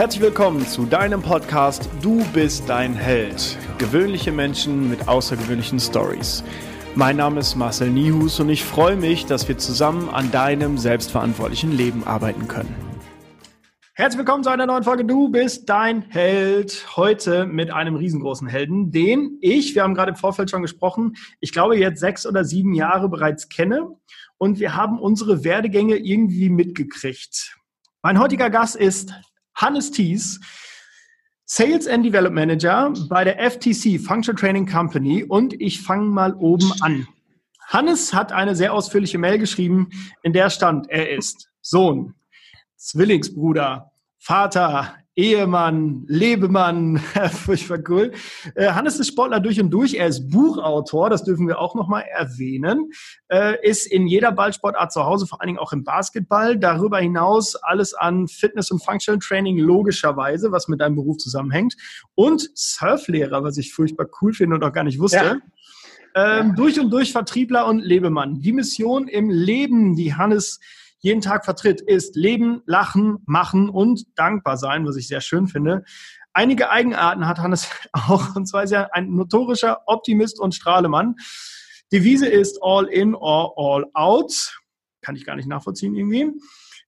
Herzlich willkommen zu deinem Podcast Du bist dein Held. Gewöhnliche Menschen mit außergewöhnlichen Stories. Mein Name ist Marcel Nihus und ich freue mich, dass wir zusammen an deinem selbstverantwortlichen Leben arbeiten können. Herzlich willkommen zu einer neuen Folge Du bist dein Held. Heute mit einem riesengroßen Helden, den ich, wir haben gerade im Vorfeld schon gesprochen, ich glaube jetzt sechs oder sieben Jahre bereits kenne und wir haben unsere Werdegänge irgendwie mitgekriegt. Mein heutiger Gast ist Hannes Thies, Sales and Development Manager bei der FTC, Functional Training Company. Und ich fange mal oben an. Hannes hat eine sehr ausführliche Mail geschrieben, in der stand, er ist Sohn, Zwillingsbruder, Vater, Ehemann, Lebemann, furchtbar cool. Äh, Hannes ist Sportler durch und durch. Er ist Buchautor, das dürfen wir auch nochmal erwähnen. Äh, ist in jeder Ballsportart zu Hause, vor allen Dingen auch im Basketball. Darüber hinaus alles an Fitness und Functional Training logischerweise, was mit deinem Beruf zusammenhängt. Und Surflehrer, was ich furchtbar cool finde und auch gar nicht wusste. Ja. Ähm, ja. Durch und durch Vertriebler und Lebemann. Die Mission im Leben, die Hannes jeden Tag vertritt, ist Leben, Lachen, Machen und dankbar sein, was ich sehr schön finde. Einige Eigenarten hat Hannes auch, und zwar ist er ein notorischer Optimist und Strahlemann. Devise ist all in or all out. Kann ich gar nicht nachvollziehen irgendwie.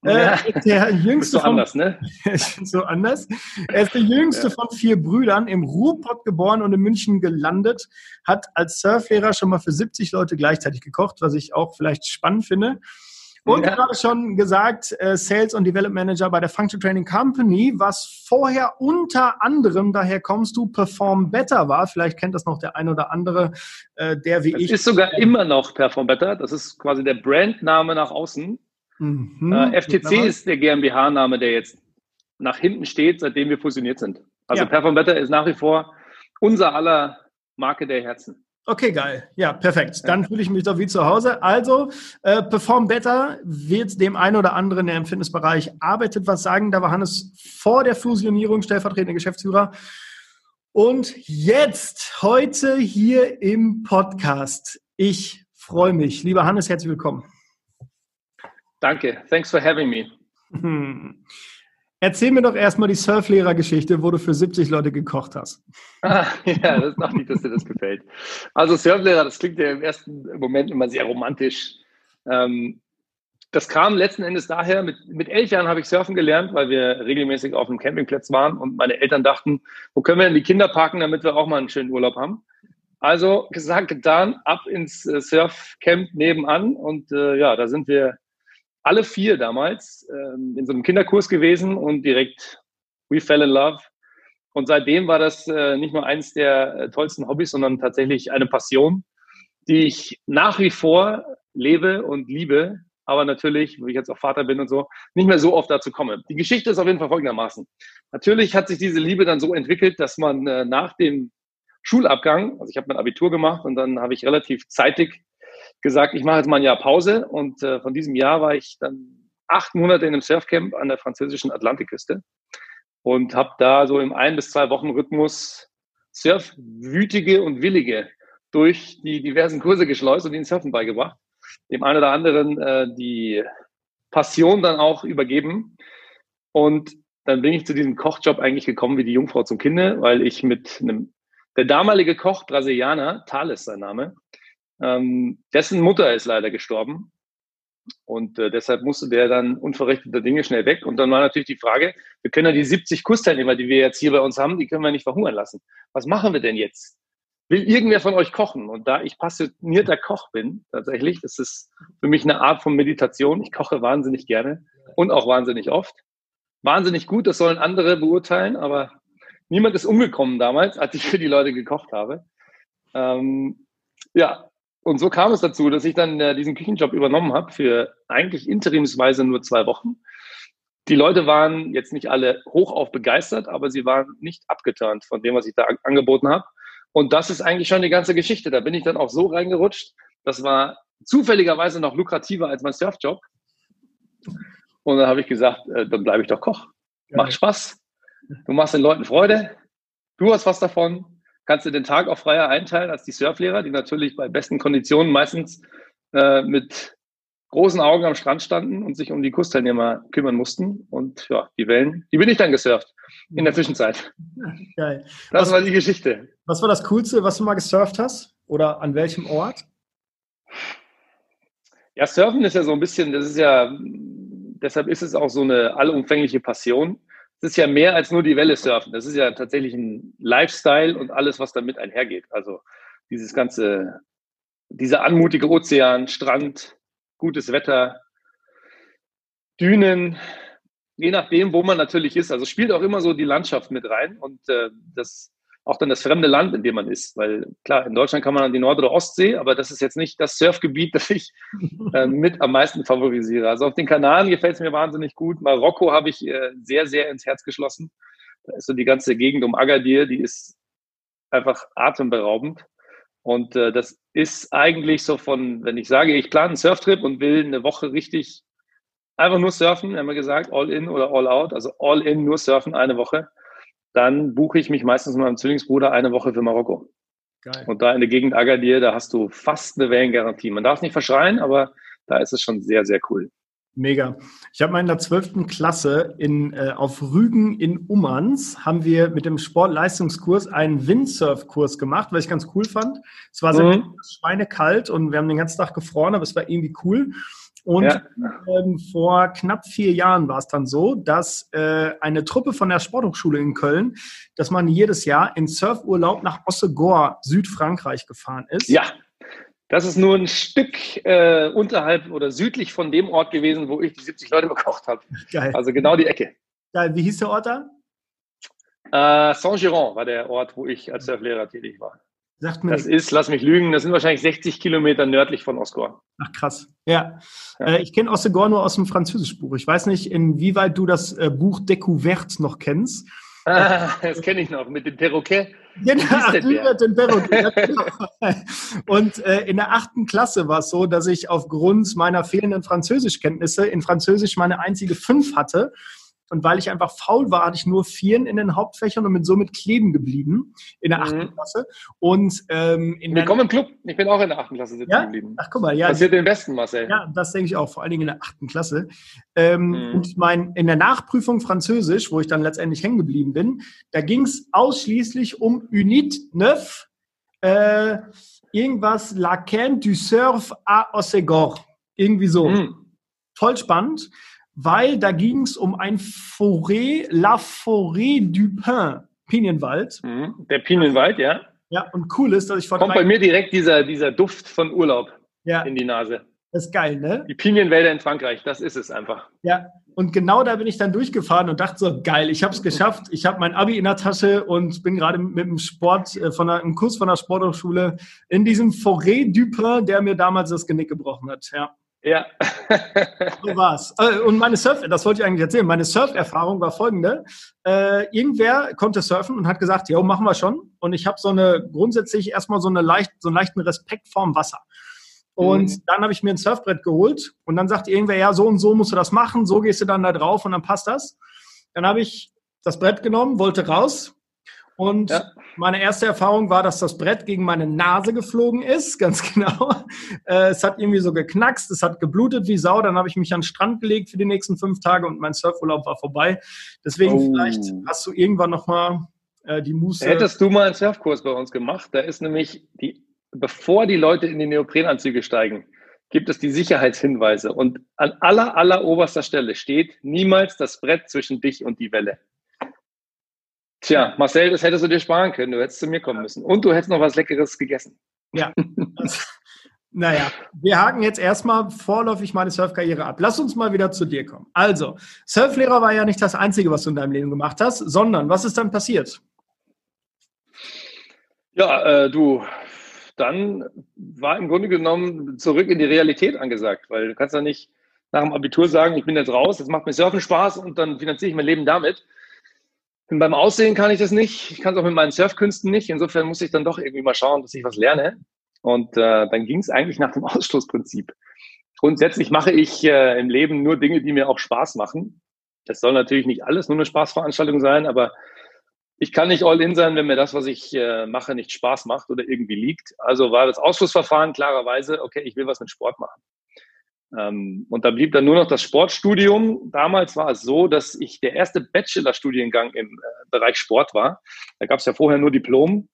Ja. Äh, der jüngste so anders, ne? so anders. Er ist der jüngste ja. von vier Brüdern, im Ruhrpott geboren und in München gelandet, hat als Surflehrer schon mal für 70 Leute gleichzeitig gekocht, was ich auch vielleicht spannend finde. Und ja. gerade schon gesagt, äh, Sales und Development Manager bei der Function Training Company, was vorher unter anderem, daher kommst du, Perform Better war. Vielleicht kennt das noch der ein oder andere, äh, der wie das ich. Ist sogar immer noch Perform Better. Das ist quasi der Brandname nach außen. Mhm. Äh, FTC ist der GmbH-Name, der jetzt nach hinten steht, seitdem wir fusioniert sind. Also ja. Perform Better ist nach wie vor unser aller Marke der Herzen. Okay, geil. Ja, perfekt. Dann fühle ich mich doch wie zu Hause. Also, äh, Perform Better wird dem einen oder anderen, der im Fitnessbereich arbeitet, was sagen. Da war Hannes vor der Fusionierung stellvertretender Geschäftsführer. Und jetzt, heute hier im Podcast. Ich freue mich. Lieber Hannes, herzlich willkommen. Danke. Thanks for having me. Erzähl mir doch erstmal die Surflehrer-Geschichte, wo du für 70 Leute gekocht hast. Ah, ja, das noch nicht, dass dir das gefällt. Also Surflehrer, das klingt ja im ersten Moment immer sehr romantisch. Ähm, das kam letzten Endes daher, mit, mit elf Jahren habe ich Surfen gelernt, weil wir regelmäßig auf dem Campingplatz waren und meine Eltern dachten, wo können wir denn die Kinder parken, damit wir auch mal einen schönen Urlaub haben. Also gesagt, getan, ab ins äh, Surfcamp nebenan und äh, ja, da sind wir alle vier damals ähm, in so einem Kinderkurs gewesen und direkt we fell in love. Und seitdem war das äh, nicht nur eines der äh, tollsten Hobbys, sondern tatsächlich eine Passion, die ich nach wie vor lebe und liebe, aber natürlich, wo ich jetzt auch Vater bin und so, nicht mehr so oft dazu komme. Die Geschichte ist auf jeden Fall folgendermaßen. Natürlich hat sich diese Liebe dann so entwickelt, dass man äh, nach dem Schulabgang, also ich habe mein Abitur gemacht und dann habe ich relativ zeitig gesagt, ich mache jetzt mal ein Jahr Pause und äh, von diesem Jahr war ich dann acht Monate in einem Surfcamp an der französischen Atlantikküste und habe da so im ein bis zwei Wochen Rhythmus Surfwütige und Willige durch die diversen Kurse geschleust und ihnen Surfen beigebracht. Dem einen oder anderen äh, die Passion dann auch übergeben. Und dann bin ich zu diesem Kochjob eigentlich gekommen wie die Jungfrau zum Kinde, weil ich mit einem, der damalige Koch, Brasilianer, Thales sein Name, ähm, dessen Mutter ist leider gestorben. Und äh, deshalb musste der dann unverrichteter Dinge schnell weg. Und dann war natürlich die Frage, wir können ja die 70 Kursteilnehmer, die wir jetzt hier bei uns haben, die können wir nicht verhungern lassen. Was machen wir denn jetzt? Will irgendwer von euch kochen? Und da ich passionierter Koch bin, tatsächlich, das ist für mich eine Art von Meditation. Ich koche wahnsinnig gerne und auch wahnsinnig oft. Wahnsinnig gut, das sollen andere beurteilen, aber niemand ist umgekommen damals, als ich für die Leute gekocht habe. Ähm, ja, und so kam es dazu, dass ich dann äh, diesen Küchenjob übernommen habe für eigentlich interimsweise nur zwei Wochen. Die Leute waren jetzt nicht alle hochauf begeistert, aber sie waren nicht abgeturnt von dem, was ich da angeboten habe. Und das ist eigentlich schon die ganze Geschichte. Da bin ich dann auch so reingerutscht. Das war zufälligerweise noch lukrativer als mein Surfjob. Und dann habe ich gesagt, äh, dann bleibe ich doch Koch. Macht Spaß. Du machst den Leuten Freude. Du hast was davon kannst du den Tag auch freier einteilen als die Surflehrer, die natürlich bei besten Konditionen meistens äh, mit großen Augen am Strand standen und sich um die Kursteilnehmer kümmern mussten. Und ja, die Wellen, die bin ich dann gesurft in der Zwischenzeit. Geil. Das was, war die Geschichte. Was war das Coolste, was du mal gesurft hast? Oder an welchem Ort? Ja, Surfen ist ja so ein bisschen, das ist ja, deshalb ist es auch so eine allumfängliche Passion. Ist ja mehr als nur die Welle surfen. Das ist ja tatsächlich ein Lifestyle und alles, was damit einhergeht. Also dieses ganze, dieser anmutige Ozean, Strand, gutes Wetter, Dünen, je nachdem, wo man natürlich ist. Also spielt auch immer so die Landschaft mit rein und äh, das auch dann das fremde Land, in dem man ist. Weil klar, in Deutschland kann man an die Nord- oder Ostsee, aber das ist jetzt nicht das Surfgebiet, das ich äh, mit am meisten favorisiere. Also auf den Kanaren gefällt es mir wahnsinnig gut. Marokko habe ich äh, sehr, sehr ins Herz geschlossen. Da ist so die ganze Gegend um Agadir, die ist einfach atemberaubend. Und äh, das ist eigentlich so von, wenn ich sage, ich plane einen Surftrip und will eine Woche richtig einfach nur surfen, haben wir gesagt, all in oder all out, also all in nur surfen eine Woche, dann buche ich mich meistens mit meinem Zwillingsbruder eine Woche für Marokko. Geil. Und da in der Gegend Agadir, da hast du fast eine Wellengarantie. Man darf nicht verschreien, aber da ist es schon sehr, sehr cool. Mega. Ich habe mal in der 12. Klasse in, äh, auf Rügen in Ummanz haben wir mit dem Sportleistungskurs einen Windsurf-Kurs gemacht, was ich ganz cool fand. Es war sehr mhm. schweinekalt und wir haben den ganzen Tag gefroren, aber es war irgendwie cool. Und ja. ähm, vor knapp vier Jahren war es dann so, dass äh, eine Truppe von der Sporthochschule in Köln, dass man jedes Jahr in Surfurlaub nach Ossegor, Südfrankreich gefahren ist. Ja. Das ist nur ein Stück äh, unterhalb oder südlich von dem Ort gewesen, wo ich die 70 Leute bekocht habe. Geil. Also genau die Ecke. Geil. Wie hieß der Ort da? Äh, Saint-Giron war der Ort, wo ich als Surflehrer tätig war. Sagt mir das ist, lass mich lügen, das sind wahrscheinlich 60 Kilometer nördlich von Osgor. Ach krass. Ja. ja. Äh, ich kenne Osgor nur aus dem Französischbuch. Ich weiß nicht, inwieweit du das äh, Buch Découverte noch kennst. Ah, das kenne ich noch, mit dem Perroquet. Genau, mit dem Perroquet. Genau. Und äh, in der achten Klasse war es so, dass ich aufgrund meiner fehlenden Französischkenntnisse in Französisch meine einzige Fünf hatte. Und weil ich einfach faul war, hatte ich nur Vieren in den Hauptfächern und bin somit kleben geblieben in der achten mhm. Klasse. Und ähm, in Wir kommen im Club. Ich bin auch in der achten Klasse sitzen ja? geblieben. Ach, guck mal, ja. Passiert den Besten, Marcel. Ja, das denke ich auch, vor allen Dingen in der achten Klasse. Ähm, mhm. Und mein, in der Nachprüfung Französisch, wo ich dann letztendlich hängen geblieben bin, da ging es ausschließlich um Unit 9, äh, irgendwas La Can du Surf à Ossegor. Irgendwie so. Mhm. Voll spannend weil da ging es um ein Forêt, La Forêt du Pin, Pinienwald. Mhm, der Pinienwald, ja. Ja, und cool ist, dass ich vor Kommt bei mir direkt dieser, dieser Duft von Urlaub ja. in die Nase. Das ist geil, ne? Die Pinienwälder in Frankreich, das ist es einfach. Ja, und genau da bin ich dann durchgefahren und dachte so, geil, ich habe es geschafft. Ich habe mein Abi in der Tasche und bin gerade mit dem Sport, äh, von einer, einem Kurs von der Sporthochschule in diesem Forêt du Pin, der mir damals das Genick gebrochen hat, ja. Ja. so war's. Äh, und meine Surf, das wollte ich eigentlich erzählen, meine Surferfahrung war folgende. Äh, irgendwer konnte surfen und hat gesagt, ja, machen wir schon. Und ich habe so eine, grundsätzlich erstmal so, eine leicht, so einen leichten Respekt vorm Wasser. Und mhm. dann habe ich mir ein Surfbrett geholt und dann sagt irgendwer, ja, so und so musst du das machen, so gehst du dann da drauf und dann passt das. Dann habe ich das Brett genommen, wollte raus, und ja. meine erste Erfahrung war, dass das Brett gegen meine Nase geflogen ist, ganz genau. Äh, es hat irgendwie so geknackst, es hat geblutet wie Sau. Dann habe ich mich an den Strand gelegt für die nächsten fünf Tage und mein Surfurlaub war vorbei. Deswegen oh. vielleicht hast du irgendwann nochmal äh, die Muße. Hättest du mal einen Surfkurs bei uns gemacht? Da ist nämlich, die, bevor die Leute in die Neoprenanzüge steigen, gibt es die Sicherheitshinweise. Und an aller, aller oberster Stelle steht niemals das Brett zwischen dich und die Welle. Tja, Marcel, das hättest du dir sparen können. Du hättest zu mir kommen müssen. Und du hättest noch was Leckeres gegessen. Ja. naja, wir haken jetzt erstmal vorläufig meine Surfkarriere ab. Lass uns mal wieder zu dir kommen. Also, Surflehrer war ja nicht das Einzige, was du in deinem Leben gemacht hast, sondern was ist dann passiert? Ja, äh, du, dann war im Grunde genommen zurück in die Realität angesagt, weil du kannst ja nicht nach dem Abitur sagen, ich bin jetzt raus, jetzt macht mir Surfen Spaß und dann finanziere ich mein Leben damit. Und beim Aussehen kann ich das nicht. Ich kann es auch mit meinen Surfkünsten nicht. Insofern muss ich dann doch irgendwie mal schauen, dass ich was lerne. Und äh, dann ging es eigentlich nach dem Ausschlussprinzip. Grundsätzlich mache ich äh, im Leben nur Dinge, die mir auch Spaß machen. Das soll natürlich nicht alles nur eine Spaßveranstaltung sein, aber ich kann nicht all in sein, wenn mir das, was ich äh, mache, nicht Spaß macht oder irgendwie liegt. Also war das Ausschlussverfahren klarerweise, okay, ich will was mit Sport machen. Ähm, und da blieb dann nur noch das Sportstudium. Damals war es so, dass ich der erste Bachelorstudiengang im äh, Bereich Sport war. Da gab es ja vorher nur Diplom.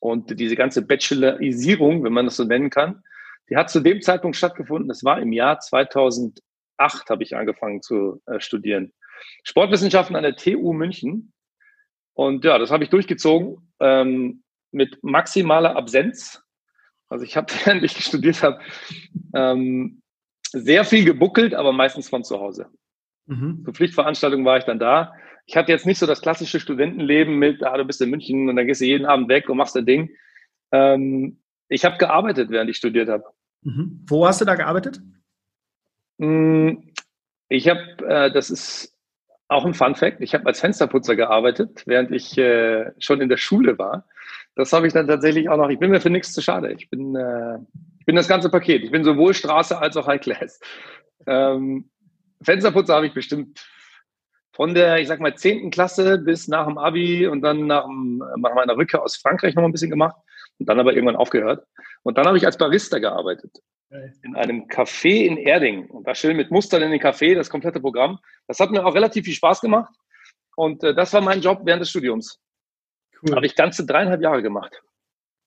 Und diese ganze Bachelorisierung, wenn man das so nennen kann, die hat zu dem Zeitpunkt stattgefunden. Das war im Jahr 2008, habe ich angefangen zu äh, studieren. Sportwissenschaften an der TU München. Und ja, das habe ich durchgezogen ähm, mit maximaler Absenz. Also ich habe, während ich studiert habe, ähm, sehr viel gebuckelt, aber meistens von zu Hause. Mhm. Zur Pflichtveranstaltung war ich dann da. Ich hatte jetzt nicht so das klassische Studentenleben mit, ah, du bist in München und dann gehst du jeden Abend weg und machst dein Ding. Ähm, ich habe gearbeitet, während ich studiert habe. Mhm. Wo hast du da gearbeitet? Hm, ich habe, äh, das ist auch ein Fun Fact, ich habe als Fensterputzer gearbeitet, während ich äh, schon in der Schule war. Das habe ich dann tatsächlich auch noch, ich bin mir für nichts zu schade. Ich bin, äh, ich bin das ganze Paket. Ich bin sowohl Straße als auch High Class. Ähm, Fensterputzer habe ich bestimmt von der, ich sag mal, 10. Klasse bis nach dem Abi und dann nach, dem, nach meiner Rückkehr aus Frankreich noch ein bisschen gemacht und dann aber irgendwann aufgehört. Und dann habe ich als Barista gearbeitet. In einem Café in Erding. Und da schön mit Mustern in den Café, das komplette Programm. Das hat mir auch relativ viel Spaß gemacht. Und äh, das war mein Job während des Studiums. Cool. Habe ich ganze dreieinhalb Jahre gemacht.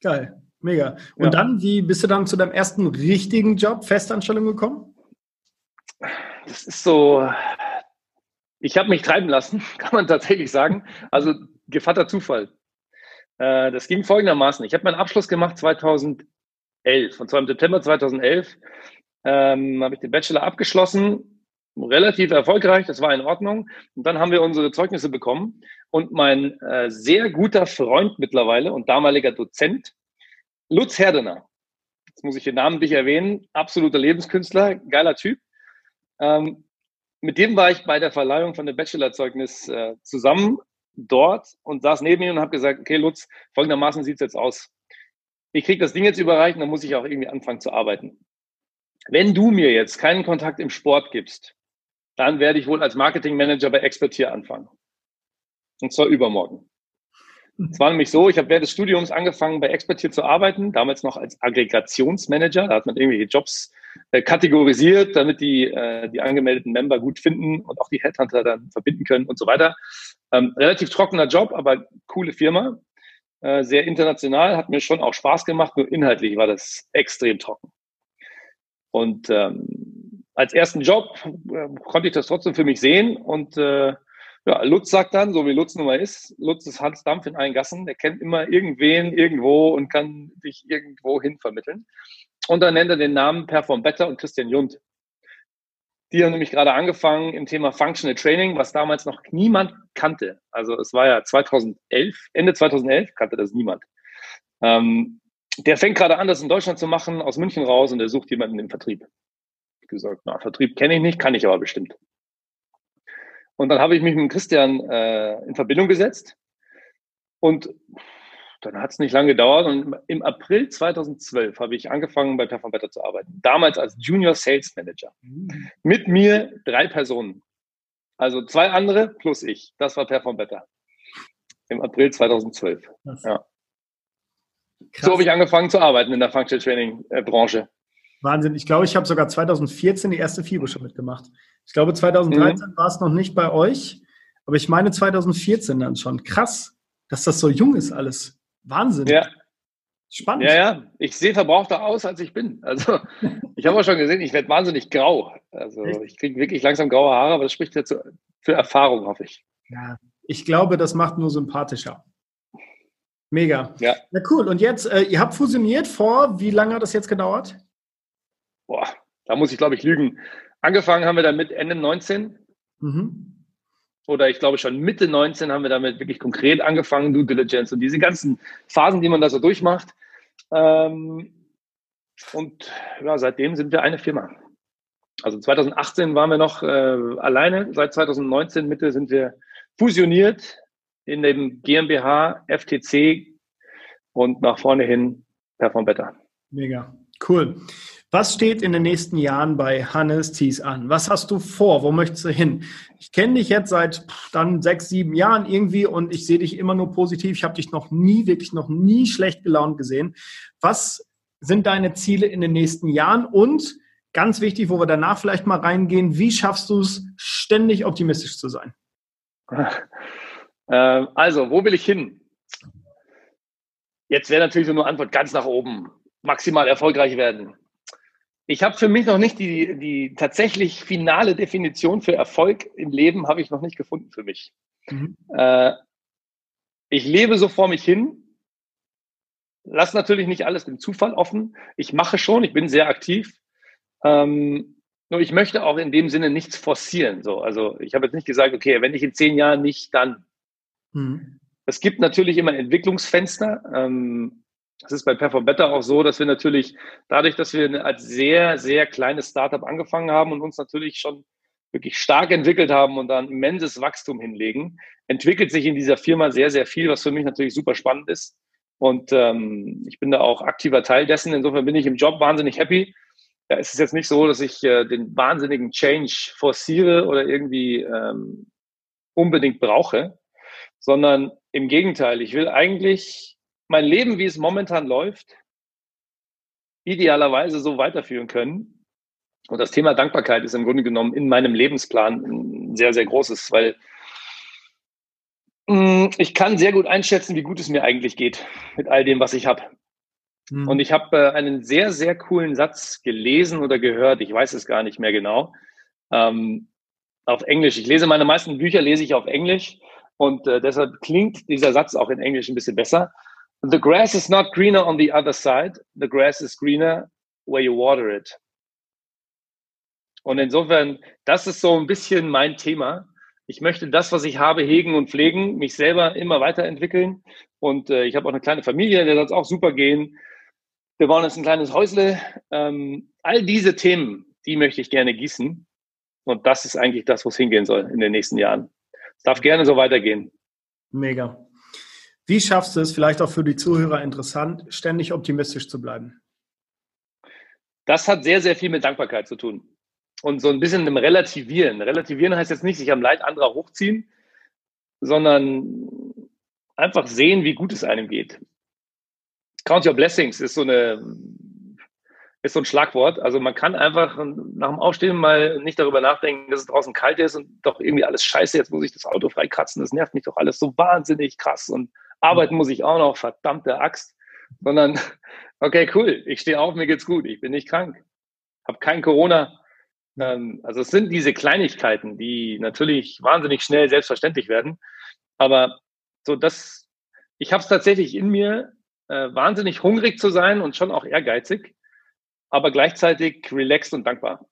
Geil. Mega. Und ja. dann, wie bist du dann zu deinem ersten richtigen Job, Festanstellung gekommen? Das ist so, ich habe mich treiben lassen, kann man tatsächlich sagen. Also gevatter Zufall. Äh, das ging folgendermaßen. Ich habe meinen Abschluss gemacht 2011. Und zwar im September 2011 ähm, habe ich den Bachelor abgeschlossen. Relativ erfolgreich, das war in Ordnung. Und dann haben wir unsere Zeugnisse bekommen. Und mein äh, sehr guter Freund mittlerweile und damaliger Dozent Lutz Herdener, jetzt muss ich den Namen nicht erwähnen, absoluter Lebenskünstler, geiler Typ. Ähm, mit dem war ich bei der Verleihung von dem Bachelorzeugnis äh, zusammen dort und saß neben ihm und habe gesagt, okay Lutz, folgendermaßen sieht es jetzt aus. Ich kriege das Ding jetzt überreicht und dann muss ich auch irgendwie anfangen zu arbeiten. Wenn du mir jetzt keinen Kontakt im Sport gibst, dann werde ich wohl als Marketingmanager bei Expertier anfangen. Und zwar übermorgen. Es war nämlich so, ich habe während des Studiums angefangen, bei Expertier zu arbeiten, damals noch als Aggregationsmanager. Da hat man irgendwelche Jobs äh, kategorisiert, damit die, äh, die angemeldeten Member gut finden und auch die Headhunter dann verbinden können und so weiter. Ähm, relativ trockener Job, aber coole Firma. Äh, sehr international, hat mir schon auch Spaß gemacht, nur inhaltlich war das extrem trocken. Und ähm, als ersten Job äh, konnte ich das trotzdem für mich sehen und äh, ja, Lutz sagt dann, so wie Lutz nun mal ist, Lutz ist Hans Dampf in allen Gassen, der kennt immer irgendwen irgendwo und kann dich irgendwo hin vermitteln. Und dann nennt er den Namen Perform Better und Christian Jund. Die haben nämlich gerade angefangen im Thema Functional Training, was damals noch niemand kannte. Also es war ja 2011, Ende 2011 kannte das niemand. Ähm, der fängt gerade an, das in Deutschland zu machen, aus München raus und der sucht jemanden im Vertrieb. Gesagt, na, Vertrieb kenne ich nicht, kann ich aber bestimmt. Und dann habe ich mich mit Christian äh, in Verbindung gesetzt. Und dann hat es nicht lange gedauert. Und im April 2012 habe ich angefangen, bei Perform Better zu arbeiten. Damals als Junior Sales Manager. Mhm. Mit mir drei Personen. Also zwei andere plus ich. Das war Perform Better. Im April 2012. Ja. So habe ich angefangen zu arbeiten in der Functional Training äh, Branche. Wahnsinn. Ich glaube, ich habe sogar 2014 die erste FIBO schon mitgemacht. Ich glaube, 2013 mhm. war es noch nicht bei euch, aber ich meine 2014 dann schon. Krass, dass das so jung ist alles. Wahnsinn. Ja. Spannend. Ja, ja. Ich sehe verbrauchter aus, als ich bin. Also, ich habe auch schon gesehen, ich werde wahnsinnig grau. Also, ich kriege wirklich langsam graue Haare, aber das spricht jetzt für Erfahrung, hoffe ich. Ja, ich glaube, das macht nur sympathischer. Mega. Ja. Na cool. Und jetzt, äh, ihr habt fusioniert vor, wie lange hat das jetzt gedauert? Boah, da muss ich, glaube ich, lügen. Angefangen haben wir damit Ende 19. Mhm. Oder ich glaube schon Mitte 19 haben wir damit wirklich konkret angefangen, Due Diligence und diese ganzen Phasen, die man da so durchmacht. Ähm, und ja, seitdem sind wir eine Firma. Also 2018 waren wir noch äh, alleine. Seit 2019 Mitte sind wir fusioniert in dem GmbH FTC und nach vorne hin Perform Better. Mega. Cool. Was steht in den nächsten Jahren bei Hannes Thies an? Was hast du vor? Wo möchtest du hin? Ich kenne dich jetzt seit dann sechs, sieben Jahren irgendwie und ich sehe dich immer nur positiv. Ich habe dich noch nie, wirklich noch nie schlecht gelaunt gesehen. Was sind deine Ziele in den nächsten Jahren und ganz wichtig, wo wir danach vielleicht mal reingehen. Wie schaffst du es, ständig optimistisch zu sein? Ähm, also, wo will ich hin? Jetzt wäre natürlich so eine Antwort ganz nach oben. Maximal erfolgreich werden. Ich habe für mich noch nicht die, die tatsächlich finale Definition für Erfolg im Leben habe ich noch nicht gefunden für mich. Mhm. Äh, ich lebe so vor mich hin, lass natürlich nicht alles dem Zufall offen. Ich mache schon, ich bin sehr aktiv. Ähm, nur ich möchte auch in dem Sinne nichts forcieren. So, also ich habe jetzt nicht gesagt, okay, wenn ich in zehn Jahren nicht, dann. Mhm. Es gibt natürlich immer Entwicklungsfenster. Ähm, es ist bei Perform Better auch so, dass wir natürlich dadurch, dass wir als sehr, sehr kleines Startup angefangen haben und uns natürlich schon wirklich stark entwickelt haben und dann immenses Wachstum hinlegen, entwickelt sich in dieser Firma sehr, sehr viel, was für mich natürlich super spannend ist. Und ähm, ich bin da auch aktiver Teil dessen. Insofern bin ich im Job wahnsinnig happy. Ja, es ist jetzt nicht so, dass ich äh, den wahnsinnigen Change forciere oder irgendwie ähm, unbedingt brauche, sondern im Gegenteil, ich will eigentlich mein Leben, wie es momentan läuft, idealerweise so weiterführen können. Und das Thema Dankbarkeit ist im Grunde genommen in meinem Lebensplan ein sehr, sehr großes, weil mm, ich kann sehr gut einschätzen, wie gut es mir eigentlich geht mit all dem, was ich habe. Mhm. Und ich habe äh, einen sehr, sehr coolen Satz gelesen oder gehört, ich weiß es gar nicht mehr genau, ähm, auf Englisch. Ich lese meine meisten Bücher, lese ich auf Englisch und äh, deshalb klingt dieser Satz auch in Englisch ein bisschen besser. The grass is not greener on the other side. The grass is greener where you water it. Und insofern, das ist so ein bisschen mein Thema. Ich möchte das, was ich habe, hegen und pflegen, mich selber immer weiterentwickeln. Und äh, ich habe auch eine kleine Familie, der soll es auch super gehen. Wir bauen jetzt ein kleines Häusle. Ähm, all diese Themen, die möchte ich gerne gießen. Und das ist eigentlich das, wo es hingehen soll in den nächsten Jahren. Es darf gerne so weitergehen. Mega. Wie schaffst du es, vielleicht auch für die Zuhörer interessant, ständig optimistisch zu bleiben? Das hat sehr, sehr viel mit Dankbarkeit zu tun. Und so ein bisschen im Relativieren. Relativieren heißt jetzt nicht sich am Leid anderer hochziehen, sondern einfach sehen, wie gut es einem geht. Count your blessings ist so eine ist so ein Schlagwort. Also man kann einfach nach dem Aufstehen mal nicht darüber nachdenken, dass es draußen kalt ist und doch irgendwie alles scheiße, jetzt muss ich das Auto freikratzen, das nervt mich doch alles so wahnsinnig krass und arbeiten muss ich auch noch, verdammte Axt, sondern okay, cool, ich stehe auf, mir geht's gut, ich bin nicht krank, habe kein Corona. Ähm, also es sind diese Kleinigkeiten, die natürlich wahnsinnig schnell selbstverständlich werden, aber so das, ich habe es tatsächlich in mir, äh, wahnsinnig hungrig zu sein und schon auch ehrgeizig, aber gleichzeitig relaxed und dankbar.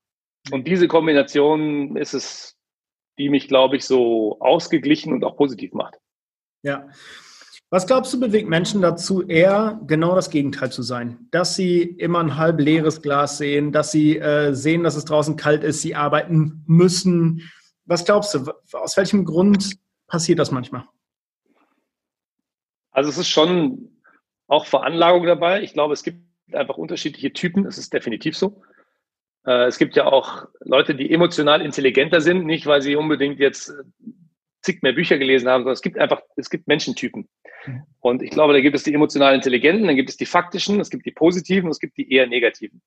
Und diese Kombination ist es, die mich, glaube ich, so ausgeglichen und auch positiv macht. Ja. Was glaubst du, bewegt Menschen dazu, eher genau das Gegenteil zu sein? Dass sie immer ein halb leeres Glas sehen, dass sie äh, sehen, dass es draußen kalt ist, sie arbeiten müssen. Was glaubst du, aus welchem Grund passiert das manchmal? Also es ist schon auch Veranlagung dabei. Ich glaube, es gibt einfach unterschiedliche Typen. Das ist definitiv so. Äh, es gibt ja auch Leute, die emotional intelligenter sind, nicht weil sie unbedingt jetzt zig mehr Bücher gelesen haben, sondern es gibt einfach, es gibt Menschentypen. Mhm. Und ich glaube, da gibt es die emotional Intelligenten, dann gibt es die faktischen, es gibt die positiven, es gibt die eher negativen.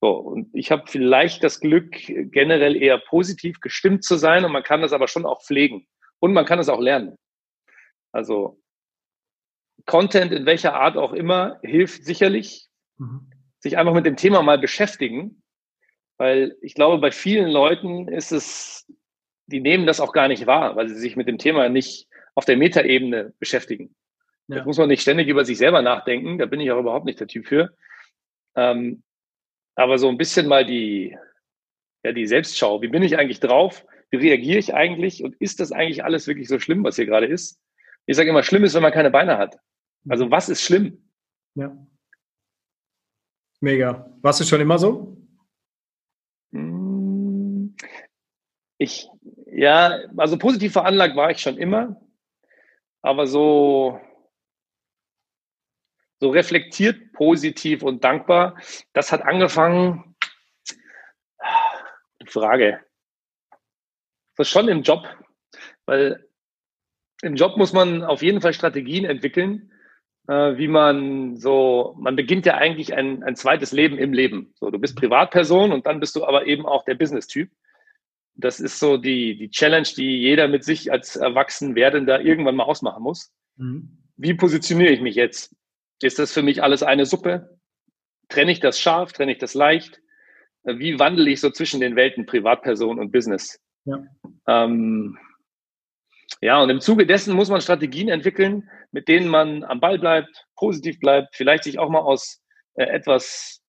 So, und ich habe vielleicht das Glück, generell eher positiv gestimmt zu sein und man kann das aber schon auch pflegen. Und man kann es auch lernen. Also Content in welcher Art auch immer hilft sicherlich, mhm. sich einfach mit dem Thema mal beschäftigen, weil ich glaube, bei vielen Leuten ist es, die nehmen das auch gar nicht wahr, weil sie sich mit dem Thema nicht auf der Metaebene beschäftigen. Ja. Jetzt muss man nicht ständig über sich selber nachdenken, da bin ich auch überhaupt nicht der Typ für. Ähm, aber so ein bisschen mal die, ja, die Selbstschau. Wie bin ich eigentlich drauf? Wie reagiere ich eigentlich? Und ist das eigentlich alles wirklich so schlimm, was hier gerade ist? Ich sage immer, schlimm ist, wenn man keine Beine hat. Also was ist schlimm? Ja. Mega. Warst du schon immer so? Hm. Ich, ja, also positiv veranlagt war ich schon immer, aber so, so reflektiert, positiv und dankbar, das hat angefangen, Frage, das ist schon im Job, weil im Job muss man auf jeden Fall Strategien entwickeln, äh, wie man so, man beginnt ja eigentlich ein, ein zweites Leben im Leben. So, du bist Privatperson und dann bist du aber eben auch der Business-Typ. Das ist so die, die Challenge, die jeder mit sich als Erwachsenwerdender irgendwann mal ausmachen muss. Mhm. Wie positioniere ich mich jetzt? Ist das für mich alles eine Suppe? Trenne ich das scharf? Trenne ich das leicht? Wie wandle ich so zwischen den Welten Privatperson und Business? Ja. Ähm, ja, und im Zuge dessen muss man Strategien entwickeln, mit denen man am Ball bleibt, positiv bleibt, vielleicht sich auch mal aus äh, etwas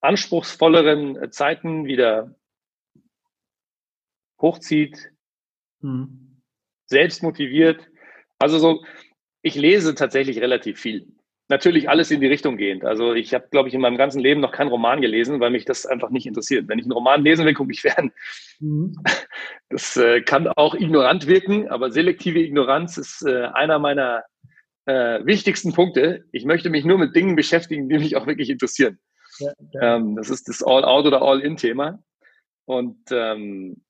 anspruchsvolleren äh, Zeiten wieder hochzieht, mhm. selbst motiviert. Also so, ich lese tatsächlich relativ viel. Natürlich alles in die Richtung gehend. Also ich habe, glaube ich, in meinem ganzen Leben noch keinen Roman gelesen, weil mich das einfach nicht interessiert. Wenn ich einen Roman lesen will, gucke ich fern. Mhm. Das äh, kann auch ignorant wirken, aber selektive Ignoranz ist äh, einer meiner äh, wichtigsten Punkte. Ich möchte mich nur mit Dingen beschäftigen, die mich auch wirklich interessieren. Ja, ja. Ähm, das ist das All-Out oder All-In-Thema. Und ähm,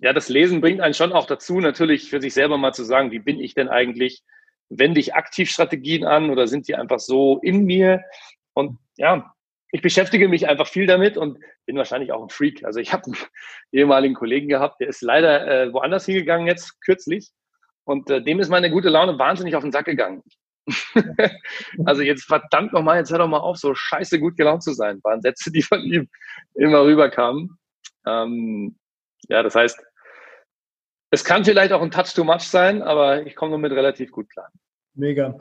ja, das Lesen bringt einen schon auch dazu, natürlich für sich selber mal zu sagen, wie bin ich denn eigentlich? wende ich aktiv Strategien an oder sind die einfach so in mir? Und ja, ich beschäftige mich einfach viel damit und bin wahrscheinlich auch ein Freak. Also ich habe einen ehemaligen Kollegen gehabt, der ist leider äh, woanders hingegangen jetzt kürzlich und äh, dem ist meine gute Laune wahnsinnig auf den Sack gegangen. also jetzt verdammt nochmal, jetzt hör doch mal auf, so scheiße gut gelaunt zu sein, waren Sätze, die von ihm immer rüberkamen. Ähm, ja, das heißt, es kann vielleicht auch ein Touch too much sein, aber ich komme damit relativ gut klar. Mega.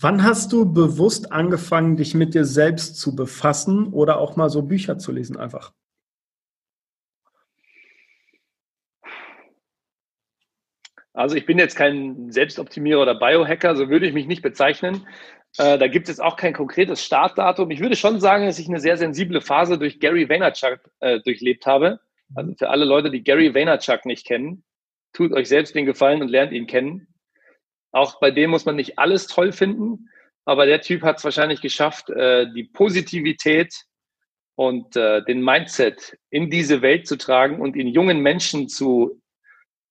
Wann hast du bewusst angefangen, dich mit dir selbst zu befassen oder auch mal so Bücher zu lesen einfach? Also ich bin jetzt kein Selbstoptimierer oder Biohacker, so würde ich mich nicht bezeichnen. Äh, da gibt es auch kein konkretes Startdatum. Ich würde schon sagen, dass ich eine sehr sensible Phase durch Gary Vaynerchuk äh, durchlebt habe. Also für alle Leute, die Gary Vaynerchuk nicht kennen, tut euch selbst den Gefallen und lernt ihn kennen. Auch bei dem muss man nicht alles toll finden, aber der Typ hat es wahrscheinlich geschafft, äh, die Positivität und äh, den Mindset in diese Welt zu tragen und in jungen Menschen zu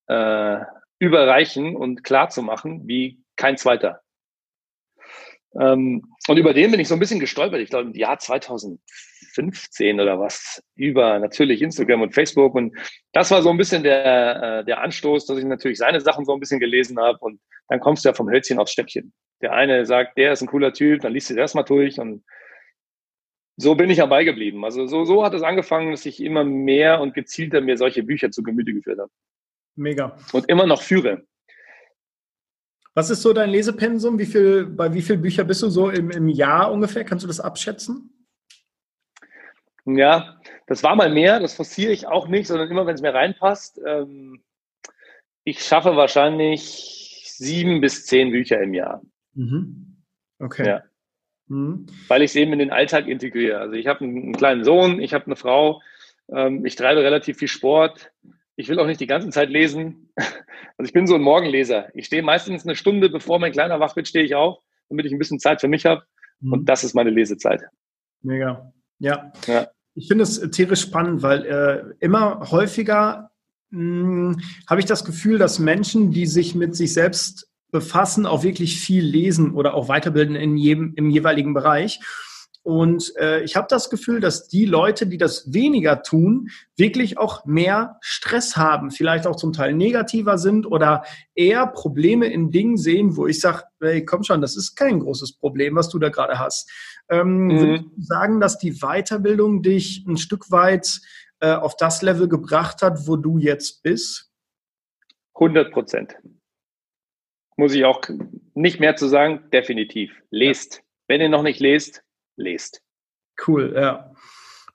äh, überreichen und klar zu machen, wie kein zweiter. Ähm, und über den bin ich so ein bisschen gestolpert. Ich glaube, im Jahr 2015 oder was, über natürlich Instagram und Facebook. Und das war so ein bisschen der, äh, der Anstoß, dass ich natürlich seine Sachen so ein bisschen gelesen habe. Und dann kommst du ja vom Hölzchen aufs Stöckchen. Der eine sagt, der ist ein cooler Typ, dann liest du das mal durch. Und so bin ich dabei geblieben. Also so, so hat es angefangen, dass ich immer mehr und gezielter mir solche Bücher zu Gemüte geführt habe. Mega. Und immer noch führe. Was ist so dein Lesepensum? Wie viel, bei wie vielen Büchern bist du so im, im Jahr ungefähr? Kannst du das abschätzen? Ja, das war mal mehr, das forciere ich auch nicht, sondern immer, wenn es mir reinpasst. Ähm, ich schaffe wahrscheinlich sieben bis zehn Bücher im Jahr. Mhm. Okay. Ja. Mhm. Weil ich es eben in den Alltag integriere. Also ich habe einen, kleinen Sohn, ich habe eine Frau, ähm, ich treibe relativ viel Sport. Ich will auch nicht die ganze Zeit lesen. Also ich bin so ein Morgenleser. Ich stehe meistens eine Stunde, bevor mein Kleiner wach wird, stehe ich auf, damit ich ein bisschen Zeit für mich habe. Mhm. Und das ist meine Lesezeit. Mega. Ja. ja. Ich finde es tierisch spannend, weil äh, immer häufiger hm, habe ich das Gefühl, dass Menschen, die sich mit sich selbst befassen, auch wirklich viel lesen oder auch weiterbilden in jedem, im jeweiligen Bereich. Und äh, ich habe das Gefühl, dass die Leute, die das weniger tun, wirklich auch mehr Stress haben, vielleicht auch zum Teil negativer sind oder eher Probleme in Dingen sehen, wo ich sage, hey, komm schon, das ist kein großes Problem, was du da gerade hast. Ähm, mhm. Würdest du sagen, dass die Weiterbildung dich ein Stück weit äh, auf das Level gebracht hat, wo du jetzt bist? 100 Prozent. Muss ich auch nicht mehr zu sagen, definitiv. Lest. Ja. Wenn ihr noch nicht lest, lest. Cool, ja.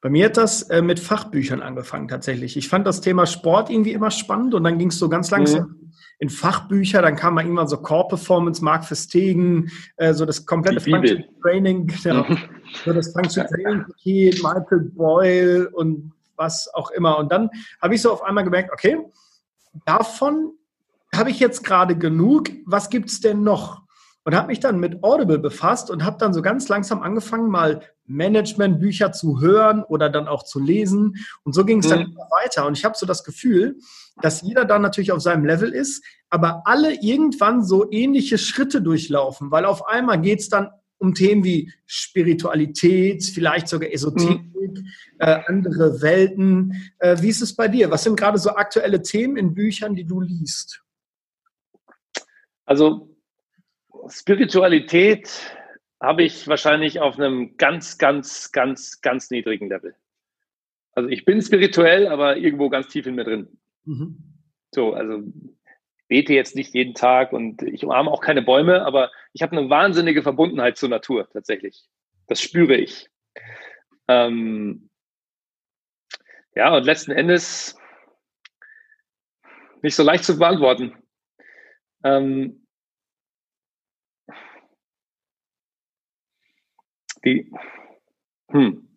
Bei mir hat das äh, mit Fachbüchern angefangen tatsächlich. Ich fand das Thema Sport irgendwie immer spannend und dann ging es so ganz langsam mhm. in Fachbücher. Dann kam mal irgendwann so Core Performance, Mark Verstegen, äh, so das komplette Function Training, genau. so das Function Training Paket, Michael Boyle und was auch immer. Und dann habe ich so auf einmal gemerkt, okay, davon habe ich jetzt gerade genug. Was gibt es denn noch? Und habe mich dann mit Audible befasst und habe dann so ganz langsam angefangen, mal Managementbücher zu hören oder dann auch zu lesen. Und so ging es dann mhm. immer weiter. Und ich habe so das Gefühl, dass jeder dann natürlich auf seinem Level ist, aber alle irgendwann so ähnliche Schritte durchlaufen, weil auf einmal geht es dann um Themen wie Spiritualität, vielleicht sogar Esoterik, mhm. äh, andere Welten. Äh, wie ist es bei dir? Was sind gerade so aktuelle Themen in Büchern, die du liest? Also Spiritualität habe ich wahrscheinlich auf einem ganz, ganz, ganz, ganz niedrigen Level. Also ich bin spirituell, aber irgendwo ganz tief in mir drin. Mhm. So, also bete jetzt nicht jeden Tag und ich umarme auch keine Bäume, aber ich habe eine wahnsinnige Verbundenheit zur Natur tatsächlich. Das spüre ich. Ähm, ja, und letzten Endes nicht so leicht zu beantworten. Ähm, Die, hm.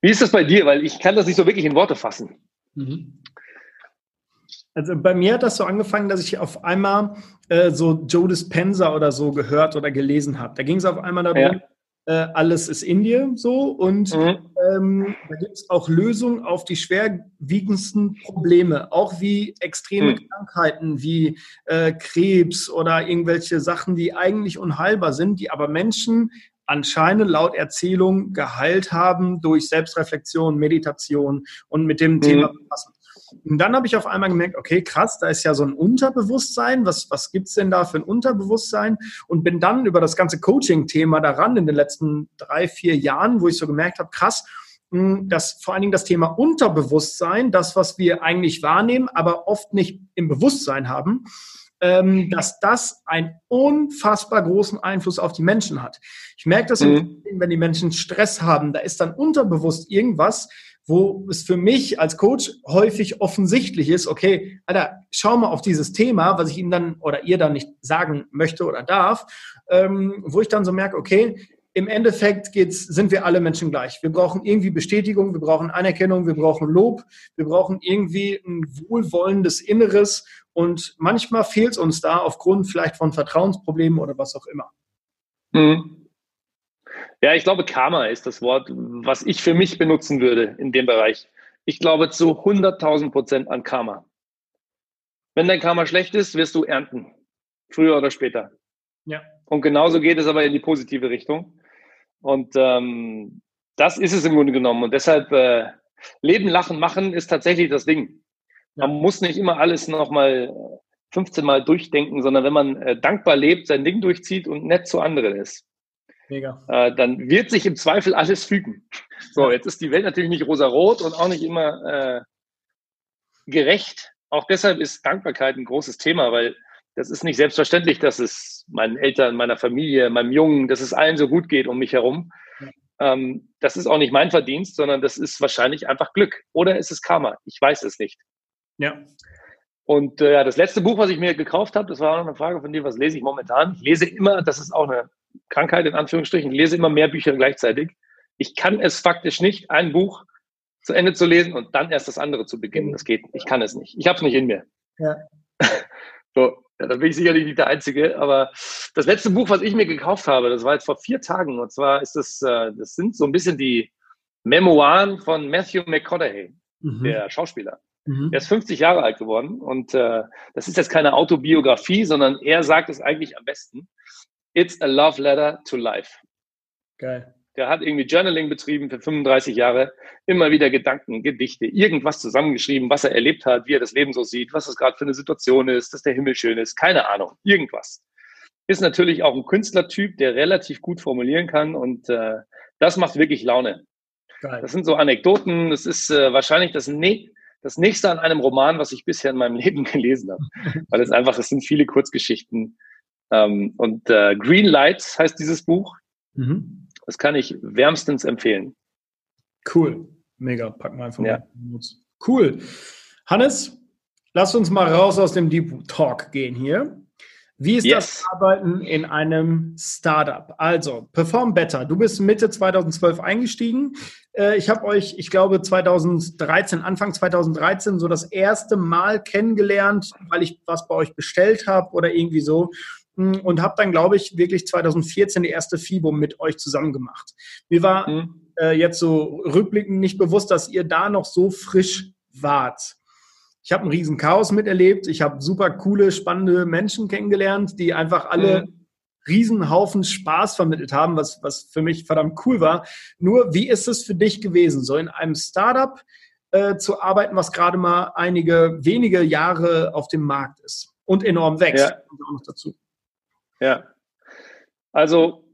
Wie ist das bei dir? Weil ich kann das nicht so wirklich in Worte fassen. Mhm. Also bei mir hat das so angefangen, dass ich auf einmal äh, so Joe Dispenza oder so gehört oder gelesen habe. Da ging es auf einmal darum, ja äh, alles ist in dir so und mhm. Ähm, da gibt es auch Lösungen auf die schwerwiegendsten Probleme, auch wie extreme mhm. Krankheiten wie äh, Krebs oder irgendwelche Sachen, die eigentlich unheilbar sind, die aber Menschen anscheinend laut Erzählung geheilt haben durch Selbstreflexion, Meditation und mit dem mhm. Thema befassen. Und dann habe ich auf einmal gemerkt, okay, krass, da ist ja so ein Unterbewusstsein. Was, was gibt es denn da für ein Unterbewusstsein? Und bin dann über das ganze Coaching-Thema daran in den letzten drei, vier Jahren, wo ich so gemerkt habe, krass, hm, dass vor allen Dingen das Thema Unterbewusstsein, das, was wir eigentlich wahrnehmen, aber oft nicht im Bewusstsein haben, ähm, dass das einen unfassbar großen Einfluss auf die Menschen hat. Ich merke das, mhm. wenn die Menschen Stress haben, da ist dann unterbewusst irgendwas, wo es für mich als Coach häufig offensichtlich ist, okay, Alter, schau mal auf dieses Thema, was ich ihm dann oder ihr dann nicht sagen möchte oder darf, ähm, wo ich dann so merke, okay, im Endeffekt geht's, sind wir alle Menschen gleich. Wir brauchen irgendwie Bestätigung, wir brauchen Anerkennung, wir brauchen Lob, wir brauchen irgendwie ein wohlwollendes Inneres und manchmal fehlt es uns da aufgrund vielleicht von Vertrauensproblemen oder was auch immer. Mhm. Ja, ich glaube, Karma ist das Wort, was ich für mich benutzen würde in dem Bereich. Ich glaube zu 100.000 Prozent an Karma. Wenn dein Karma schlecht ist, wirst du ernten. Früher oder später. Ja. Und genauso geht es aber in die positive Richtung. Und ähm, das ist es im Grunde genommen. Und deshalb äh, Leben, Lachen, Machen ist tatsächlich das Ding. Ja. Man muss nicht immer alles nochmal 15 Mal durchdenken, sondern wenn man äh, dankbar lebt, sein Ding durchzieht und nett zu anderen ist, Mega. Äh, dann wird sich im Zweifel alles fügen. So, jetzt ist die Welt natürlich nicht rosarot und auch nicht immer äh, gerecht. Auch deshalb ist Dankbarkeit ein großes Thema, weil das ist nicht selbstverständlich, dass es meinen Eltern, meiner Familie, meinem Jungen, dass es allen so gut geht um mich herum. Ähm, das ist auch nicht mein Verdienst, sondern das ist wahrscheinlich einfach Glück. Oder ist es Karma? Ich weiß es nicht. Ja. Und äh, das letzte Buch, was ich mir gekauft habe, das war auch noch eine Frage von dir, was lese ich momentan? Ich lese immer, das ist auch eine Krankheit in Anführungsstrichen, lese immer mehr Bücher gleichzeitig. Ich kann es faktisch nicht, ein Buch zu Ende zu lesen und dann erst das andere zu beginnen. Das geht nicht. Ich kann es nicht. Ich habe es nicht in mir. Ja. So, ja, da bin ich sicherlich nicht der Einzige. Aber das letzte Buch, was ich mir gekauft habe, das war jetzt vor vier Tagen. Und zwar ist das, äh, das sind so ein bisschen die Memoiren von Matthew McConaughey, mhm. der Schauspieler. Mhm. Er ist 50 Jahre alt geworden und äh, das ist jetzt keine Autobiografie, sondern er sagt es eigentlich am besten. It's a love letter to life. Geil. Der hat irgendwie Journaling betrieben für 35 Jahre, immer wieder Gedanken, Gedichte, irgendwas zusammengeschrieben, was er erlebt hat, wie er das Leben so sieht, was es gerade für eine Situation ist, dass der Himmel schön ist, keine Ahnung, irgendwas. Ist natürlich auch ein Künstlertyp, der relativ gut formulieren kann und äh, das macht wirklich Laune. Geil. Das sind so Anekdoten, das ist äh, wahrscheinlich das, ne das nächste an einem Roman, was ich bisher in meinem Leben gelesen habe, weil es einfach, es sind viele Kurzgeschichten, ähm, und äh, Green Lights heißt dieses Buch. Mhm. Das kann ich wärmstens empfehlen. Cool. Mega. Packen wir einfach ja. mal. Cool. Hannes, lass uns mal raus aus dem Deep Talk gehen hier. Wie ist yes. das Arbeiten in einem Startup? Also, Perform Better. Du bist Mitte 2012 eingestiegen. Äh, ich habe euch, ich glaube, 2013, Anfang 2013, so das erste Mal kennengelernt, weil ich was bei euch bestellt habe oder irgendwie so. Hm, und habe dann, glaube ich, wirklich 2014 die erste FIBO mit euch zusammen gemacht. Mir war mhm. äh, jetzt so rückblickend nicht bewusst, dass ihr da noch so frisch wart. Ich habe ein riesen Chaos miterlebt. Ich habe super coole, spannende Menschen kennengelernt, die einfach alle mhm. Riesenhaufen Spaß vermittelt haben, was, was für mich verdammt cool war. Nur, wie ist es für dich gewesen, so in einem Startup äh, zu arbeiten, was gerade mal einige wenige Jahre auf dem Markt ist und enorm wächst? Ja. Auch noch dazu. Ja. Also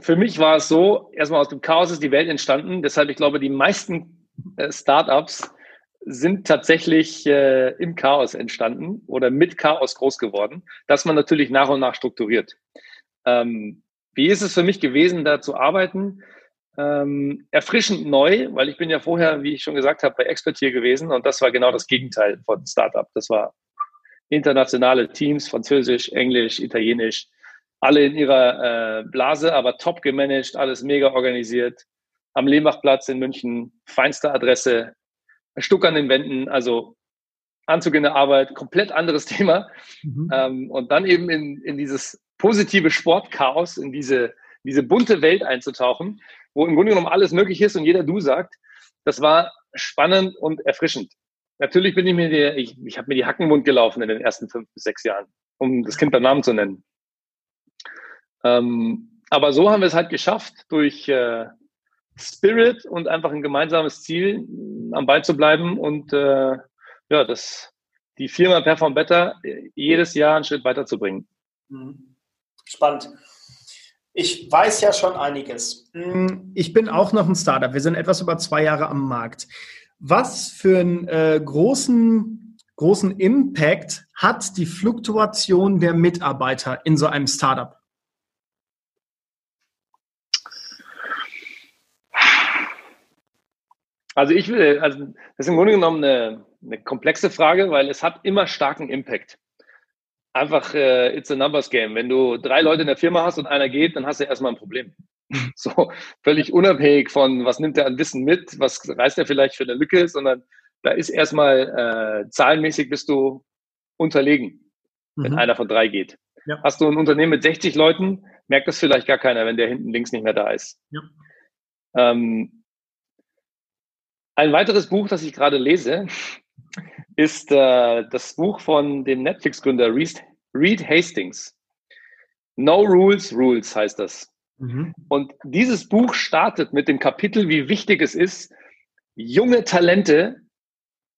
für mich war es so, erstmal aus dem Chaos ist die Welt entstanden. Deshalb, ich glaube, die meisten äh, Startups sind tatsächlich äh, im Chaos entstanden oder mit Chaos groß geworden, dass man natürlich nach und nach strukturiert. Ähm, wie ist es für mich gewesen, da zu arbeiten? Ähm, erfrischend neu, weil ich bin ja vorher, wie ich schon gesagt habe, bei Expertier gewesen und das war genau das Gegenteil von Startup. Das war internationale Teams, Französisch, Englisch, Italienisch, alle in ihrer äh, Blase, aber top gemanagt, alles mega organisiert. Am Lehmbachplatz in München, feinste Adresse, Stuck an den Wänden, also Anzug in der Arbeit, komplett anderes Thema. Mhm. Ähm, und dann eben in, in dieses positive Sportchaos, in diese, diese bunte Welt einzutauchen, wo im Grunde genommen alles möglich ist und jeder Du sagt, das war spannend und erfrischend. Natürlich bin ich mir, die, ich, ich habe mir die Hacken wund gelaufen in den ersten fünf bis sechs Jahren, um das Kind beim Namen zu nennen. Ähm, aber so haben wir es halt geschafft, durch äh, Spirit und einfach ein gemeinsames Ziel am Ball zu bleiben und äh, ja, das, die Firma Perform Better jedes Jahr einen Schritt weiterzubringen. Mhm. Spannend. Ich weiß ja schon einiges. Ich bin auch noch ein Startup. Wir sind etwas über zwei Jahre am Markt. Was für einen äh, großen, großen Impact hat die Fluktuation der Mitarbeiter in so einem Startup? Also ich will, also das ist im Grunde genommen eine, eine komplexe Frage, weil es hat immer starken Impact. Einfach, äh, it's a numbers game. Wenn du drei Leute in der Firma hast und einer geht, dann hast du erstmal ein Problem. So völlig unabhängig von, was nimmt er an Wissen mit, was reißt er vielleicht für eine Lücke, sondern da ist erstmal äh, zahlenmäßig bist du unterlegen, wenn mhm. einer von drei geht. Ja. Hast du ein Unternehmen mit 60 Leuten, merkt das vielleicht gar keiner, wenn der hinten links nicht mehr da ist. Ja. Ähm, ein weiteres Buch, das ich gerade lese, ist äh, das Buch von dem Netflix-Gründer Reed Hastings. No Rules, Rules heißt das. Mhm. Und dieses Buch startet mit dem Kapitel, wie wichtig es ist, junge Talente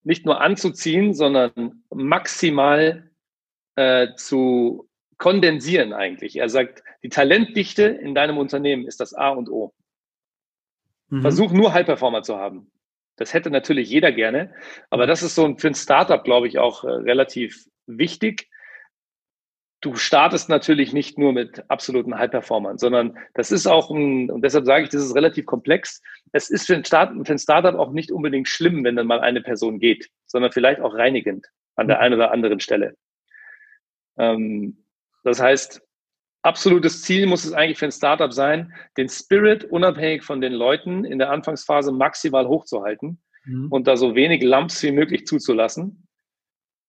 nicht nur anzuziehen, sondern maximal äh, zu kondensieren eigentlich. Er sagt, die Talentdichte in deinem Unternehmen ist das A und O. Mhm. Versuch nur High-Performer zu haben. Das hätte natürlich jeder gerne, aber das ist so für ein Startup, glaube ich, auch äh, relativ wichtig, du startest natürlich nicht nur mit absoluten High-Performern, sondern das ist auch ein, und deshalb sage ich, das ist relativ komplex. Es ist für ein, Start, für ein Startup auch nicht unbedingt schlimm, wenn dann mal eine Person geht, sondern vielleicht auch reinigend an der einen oder anderen Stelle. Ähm, das heißt, absolutes Ziel muss es eigentlich für ein Startup sein, den Spirit unabhängig von den Leuten in der Anfangsphase maximal hochzuhalten mhm. und da so wenig Lumps wie möglich zuzulassen.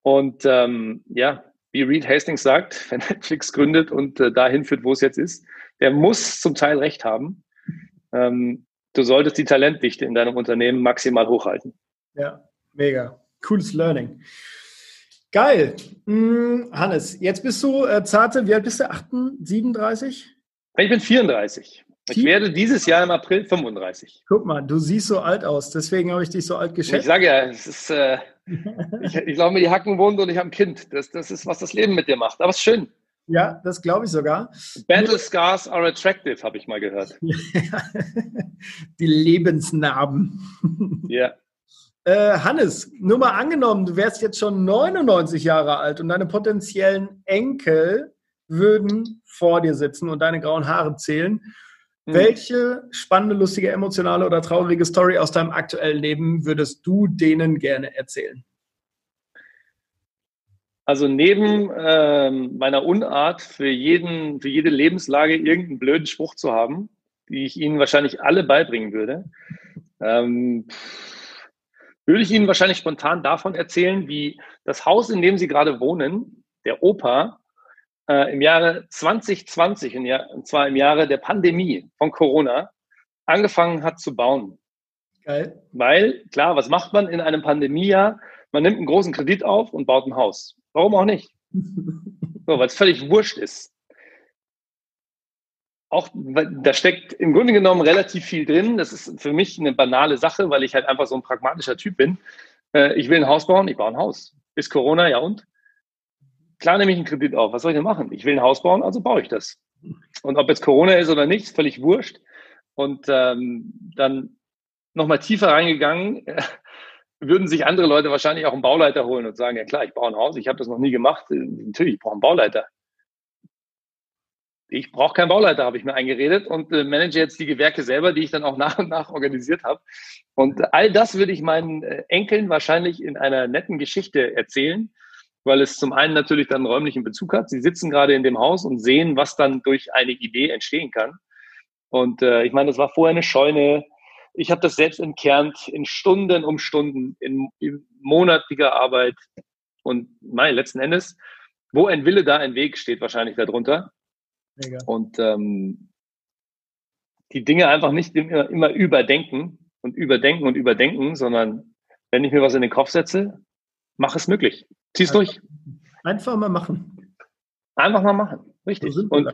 Und ähm, ja, wie Reed Hastings sagt, wenn Netflix gründet und äh, dahin führt, wo es jetzt ist, der muss zum Teil recht haben. Ähm, du solltest die Talentdichte in deinem Unternehmen maximal hochhalten. Ja, mega. Cooles Learning. Geil. Hm, Hannes, jetzt bist du äh, zarte, wie alt bist du? 38, 37? Ich bin 34. Ich werde dieses Jahr im April 35. Guck mal, du siehst so alt aus, deswegen habe ich dich so alt geschätzt. Ich sage ja, es ist, äh, ich, ich laufe mir die Hacken wund und ich habe ein Kind. Das, das ist, was das Leben mit dir macht. Aber es ist schön. Ja, das glaube ich sogar. Battle Scars are attractive, habe ich mal gehört. die Lebensnarben. Ja. Äh, Hannes, nur mal angenommen, du wärst jetzt schon 99 Jahre alt und deine potenziellen Enkel würden vor dir sitzen und deine grauen Haare zählen Mhm. Welche spannende, lustige, emotionale oder traurige Story aus deinem aktuellen Leben würdest du denen gerne erzählen? Also neben ähm, meiner Unart für jeden, für jede Lebenslage irgendeinen blöden Spruch zu haben, die ich Ihnen wahrscheinlich alle beibringen würde, ähm, würde ich Ihnen wahrscheinlich spontan davon erzählen, wie das Haus, in dem Sie gerade wohnen, der Opa, äh, im Jahre 2020, und zwar im Jahre der Pandemie von Corona, angefangen hat zu bauen. Geil. Weil, klar, was macht man in einem Pandemiejahr? Man nimmt einen großen Kredit auf und baut ein Haus. Warum auch nicht? so, weil es völlig wurscht ist. Auch da steckt im Grunde genommen relativ viel drin. Das ist für mich eine banale Sache, weil ich halt einfach so ein pragmatischer Typ bin. Äh, ich will ein Haus bauen, ich baue ein Haus. Ist Corona, ja und? Klar nehme ich einen Kredit auf. Was soll ich denn machen? Ich will ein Haus bauen, also baue ich das. Und ob jetzt Corona ist oder nicht, ist völlig wurscht. Und ähm, dann nochmal tiefer reingegangen, äh, würden sich andere Leute wahrscheinlich auch einen Bauleiter holen und sagen, ja klar, ich baue ein Haus, ich habe das noch nie gemacht. Äh, natürlich, ich brauche einen Bauleiter. Ich brauche keinen Bauleiter, habe ich mir eingeredet und äh, manage jetzt die Gewerke selber, die ich dann auch nach und nach organisiert habe. Und all das würde ich meinen äh, Enkeln wahrscheinlich in einer netten Geschichte erzählen, weil es zum einen natürlich dann räumlichen Bezug hat. Sie sitzen gerade in dem Haus und sehen, was dann durch eine Idee entstehen kann. Und äh, ich meine, das war vorher eine Scheune. Ich habe das selbst entkernt in Stunden um Stunden, in, in monatiger Arbeit. Und mein letzten Endes, wo ein Wille, da ein Weg steht wahrscheinlich darunter. Mega. Und ähm, die Dinge einfach nicht immer, immer überdenken und überdenken und überdenken, sondern wenn ich mir was in den Kopf setze, mach es möglich. Zieh's einfach, durch. Einfach mal machen. Einfach mal machen. Richtig. Und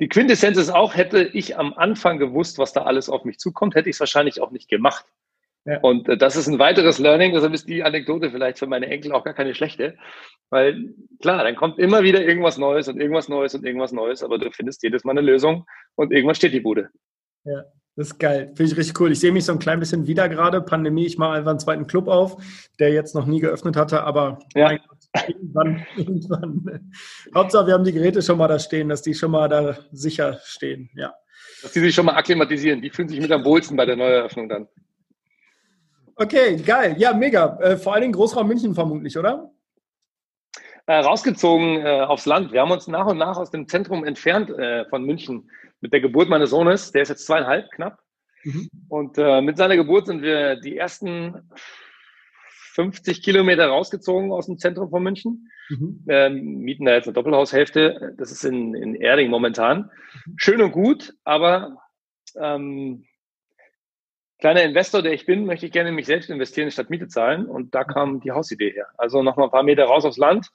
die Quintessenz ist auch, hätte ich am Anfang gewusst, was da alles auf mich zukommt, hätte ich es wahrscheinlich auch nicht gemacht. Ja. Und äh, das ist ein weiteres Learning, deshalb ist die Anekdote vielleicht für meine Enkel auch gar keine schlechte. Weil klar, dann kommt immer wieder irgendwas Neues und irgendwas Neues und irgendwas Neues, aber du findest jedes Mal eine Lösung und irgendwann steht die Bude. Ja, das ist geil. Finde ich richtig cool. Ich sehe mich so ein klein bisschen wieder gerade. Pandemie, ich mache einfach einen zweiten Club auf, der jetzt noch nie geöffnet hatte, aber ja. Gott, irgendwann, irgendwann. Hauptsache, wir haben die Geräte schon mal da stehen, dass die schon mal da sicher stehen. Ja. Dass die sich schon mal akklimatisieren. Die fühlen sich mit am wohlsten bei der Neueröffnung dann. Okay, geil. Ja, mega. Äh, vor allen Dingen Großraum München vermutlich, oder? Äh, rausgezogen äh, aufs Land. Wir haben uns nach und nach aus dem Zentrum entfernt äh, von München mit der Geburt meines Sohnes. Der ist jetzt zweieinhalb knapp. Mhm. Und äh, mit seiner Geburt sind wir die ersten 50 Kilometer rausgezogen aus dem Zentrum von München. Mhm. Ähm, mieten da jetzt eine Doppelhaushälfte. Das ist in, in Erding momentan. Mhm. Schön und gut, aber ähm, kleiner Investor, der ich bin, möchte ich gerne in mich selbst investieren, statt Miete zahlen. Und da kam die Hausidee her. Also noch mal ein paar Meter raus aufs Land.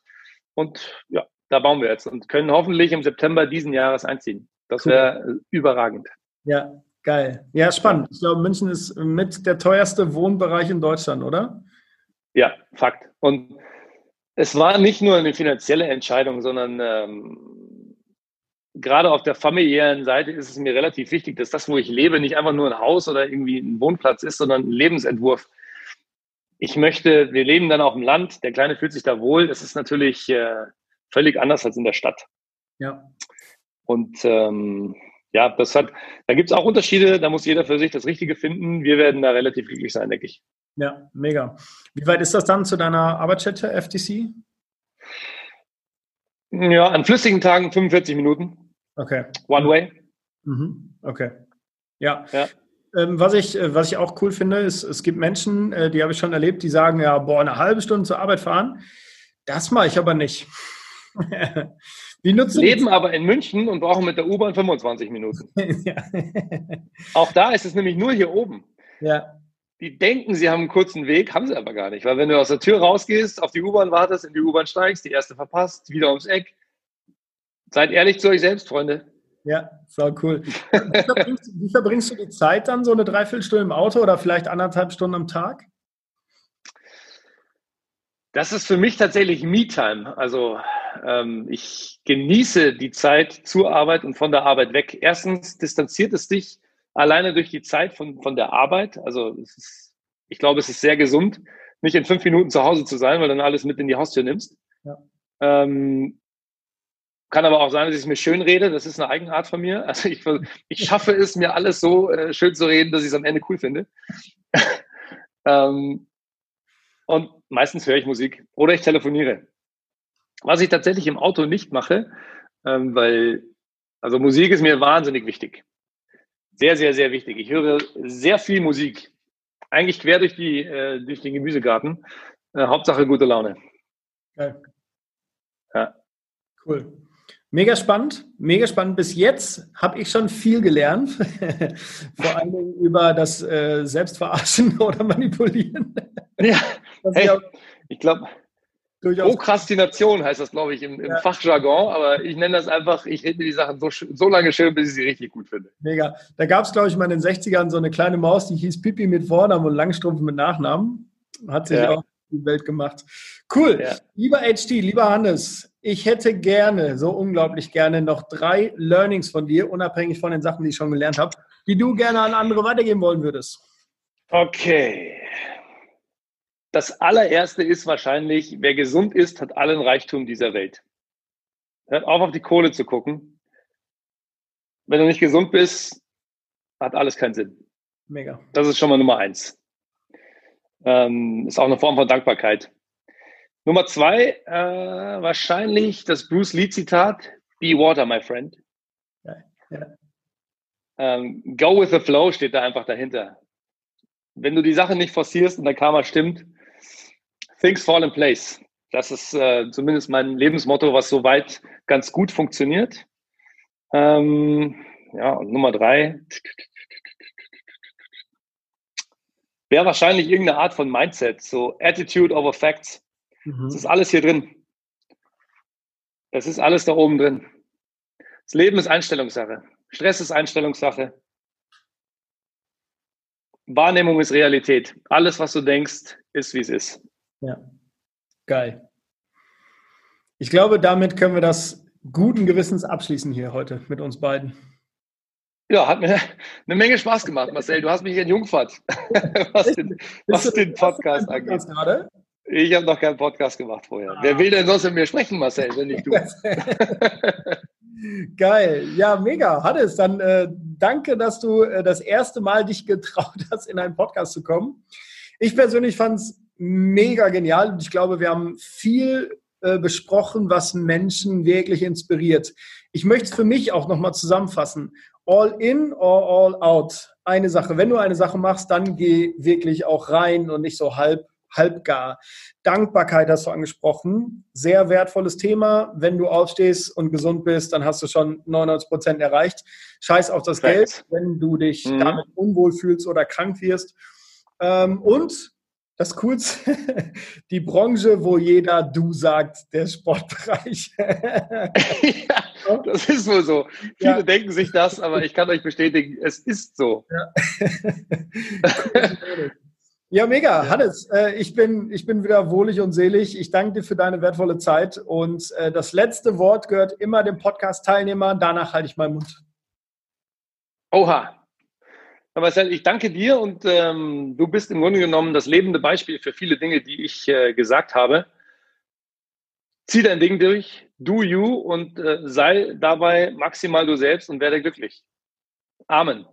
Und ja, da bauen wir jetzt und können hoffentlich im September diesen Jahres einziehen. Das cool. wäre überragend. Ja, geil. Ja, spannend. Ich glaube, München ist mit der teuerste Wohnbereich in Deutschland, oder? Ja, Fakt. Und es war nicht nur eine finanzielle Entscheidung, sondern ähm, gerade auf der familiären Seite ist es mir relativ wichtig, dass das, wo ich lebe, nicht einfach nur ein Haus oder irgendwie ein Wohnplatz ist, sondern ein Lebensentwurf. Ich möchte, wir leben dann auf dem Land, der Kleine fühlt sich da wohl. Das ist natürlich äh, völlig anders als in der Stadt. Ja. Und ähm, ja, das hat, da gibt es auch Unterschiede, da muss jeder für sich das Richtige finden. Wir werden da relativ glücklich sein, denke ich. Ja, mega. Wie weit ist das dann zu deiner Arbeitsstätte FTC? Ja, an flüssigen Tagen 45 Minuten. Okay. One way. Mhm. Okay. Ja. ja. Ähm, was, ich, äh, was ich auch cool finde, ist, es gibt Menschen, äh, die habe ich schon erlebt, die sagen, ja, boah, eine halbe Stunde zur Arbeit fahren. Das mache ich aber nicht. Wie nutzen Leben aber in München und brauchen mit der U-Bahn 25 Minuten. ja. Auch da ist es nämlich nur hier oben. Ja. Die denken, sie haben einen kurzen Weg, haben sie aber gar nicht. Weil wenn du aus der Tür rausgehst, auf die U-Bahn wartest, in die U-Bahn steigst, die erste verpasst, wieder ums Eck, Seid ehrlich zu euch selbst, Freunde. Ja, so cool. Wie verbringst, wie verbringst, du die Zeit dann, so eine Dreiviertelstunde im Auto oder vielleicht anderthalb Stunden am Tag? Das ist für mich tatsächlich Me-Time. Also ähm, ich genieße die Zeit zur Arbeit und von der Arbeit weg. Erstens distanziert es dich alleine durch die Zeit von, von der Arbeit. Also ist, ich glaube, es ist sehr gesund, nicht in fünf Minuten zu Hause zu sein, weil dann alles mit in die Haustür nimmst. Ja. Ähm, kann aber auch sein, dass ich es mir schön rede. Das ist eine Eigenart von mir. Also ich, ich schaffe es, mir alles so äh, schön zu reden, dass ich es am Ende cool finde. ähm, und meistens höre ich Musik oder ich telefoniere. Was ich tatsächlich im Auto nicht mache, ähm, weil, also Musik ist mir wahnsinnig wichtig. Sehr, sehr, sehr wichtig. Ich höre sehr viel Musik. Eigentlich quer durch, die, äh, durch den Gemüsegarten. Äh, Hauptsache gute Laune. Okay. Ja. Cool. Mega spannend, mega spannend. Bis jetzt habe ich schon viel gelernt, vor allem über das äh, Selbstverarschen oder Manipulieren. Ja, hey, ich glaube, Prokrastination heißt das, glaube ich, im, im ja. Fachjargon, aber ich nenne das einfach, ich rede mir die Sachen so, so lange schön, bis ich sie richtig gut finde. Mega. Da gab es, glaube ich, mal in den 60ern so eine kleine Maus, die hieß Pipi mit Vornamen und Langstrumpf mit Nachnamen. Hat sich ja. auch die Welt gemacht. Cool. Ja. Lieber HT, lieber Hannes, ich hätte gerne, so unglaublich gerne, noch drei Learnings von dir, unabhängig von den Sachen, die ich schon gelernt habe, die du gerne an andere weitergeben wollen würdest. Okay. Das allererste ist wahrscheinlich, wer gesund ist, hat allen Reichtum dieser Welt. Hört auf, auf die Kohle zu gucken. Wenn du nicht gesund bist, hat alles keinen Sinn. Mega. Das ist schon mal Nummer eins. Ähm, ist auch eine Form von Dankbarkeit. Nummer zwei, äh, wahrscheinlich das Bruce Lee-Zitat, Be water, my friend. Ja, ja. Ähm, go with the flow steht da einfach dahinter. Wenn du die Sache nicht forcierst und dein Karma stimmt, things fall in place. Das ist äh, zumindest mein Lebensmotto, was soweit ganz gut funktioniert. Ähm, ja, und Nummer drei wäre wahrscheinlich irgendeine Art von Mindset, so Attitude over Facts. Mhm. Das ist alles hier drin. Das ist alles da oben drin. Das Leben ist Einstellungssache. Stress ist Einstellungssache. Wahrnehmung ist Realität. Alles, was du denkst, ist, wie es ist. Ja, geil. Ich glaube, damit können wir das guten Gewissens abschließen hier heute mit uns beiden. Ja, hat mir eine Menge Spaß gemacht, Marcel. Du hast mich entjungfert, was den, was den Podcast angeht. Ich habe noch keinen Podcast gemacht vorher. Ah. Wer will denn sonst mit mir sprechen, Marcel, wenn nicht du? Geil, ja, mega. Hannes, dann äh, danke, dass du äh, das erste Mal dich getraut hast, in einen Podcast zu kommen. Ich persönlich fand es mega genial und ich glaube, wir haben viel äh, besprochen, was Menschen wirklich inspiriert. Ich möchte es für mich auch nochmal zusammenfassen. All in or all out. Eine Sache. Wenn du eine Sache machst, dann geh wirklich auch rein und nicht so halb halbgar. Dankbarkeit hast du angesprochen. Sehr wertvolles Thema. Wenn du aufstehst und gesund bist, dann hast du schon 99 Prozent erreicht. Scheiß auf das Geld, wenn du dich mhm. damit unwohl fühlst oder krank wirst. Ähm, und das Coolste, die Branche, wo jeder du sagt, der Sportbereich. ja, das ist wohl so. Viele ja. denken sich das, aber ich kann euch bestätigen, es ist so. Ja. Ja, mega. Ja. Hannes, äh, ich, bin, ich bin wieder wohlig und selig. Ich danke dir für deine wertvolle Zeit. Und äh, das letzte Wort gehört immer dem Podcast-Teilnehmer. Danach halte ich meinen Mund. Oha. Marcel, ich danke dir und ähm, du bist im Grunde genommen das lebende Beispiel für viele Dinge, die ich äh, gesagt habe. Zieh dein Ding durch, do you und äh, sei dabei maximal du selbst und werde glücklich. Amen.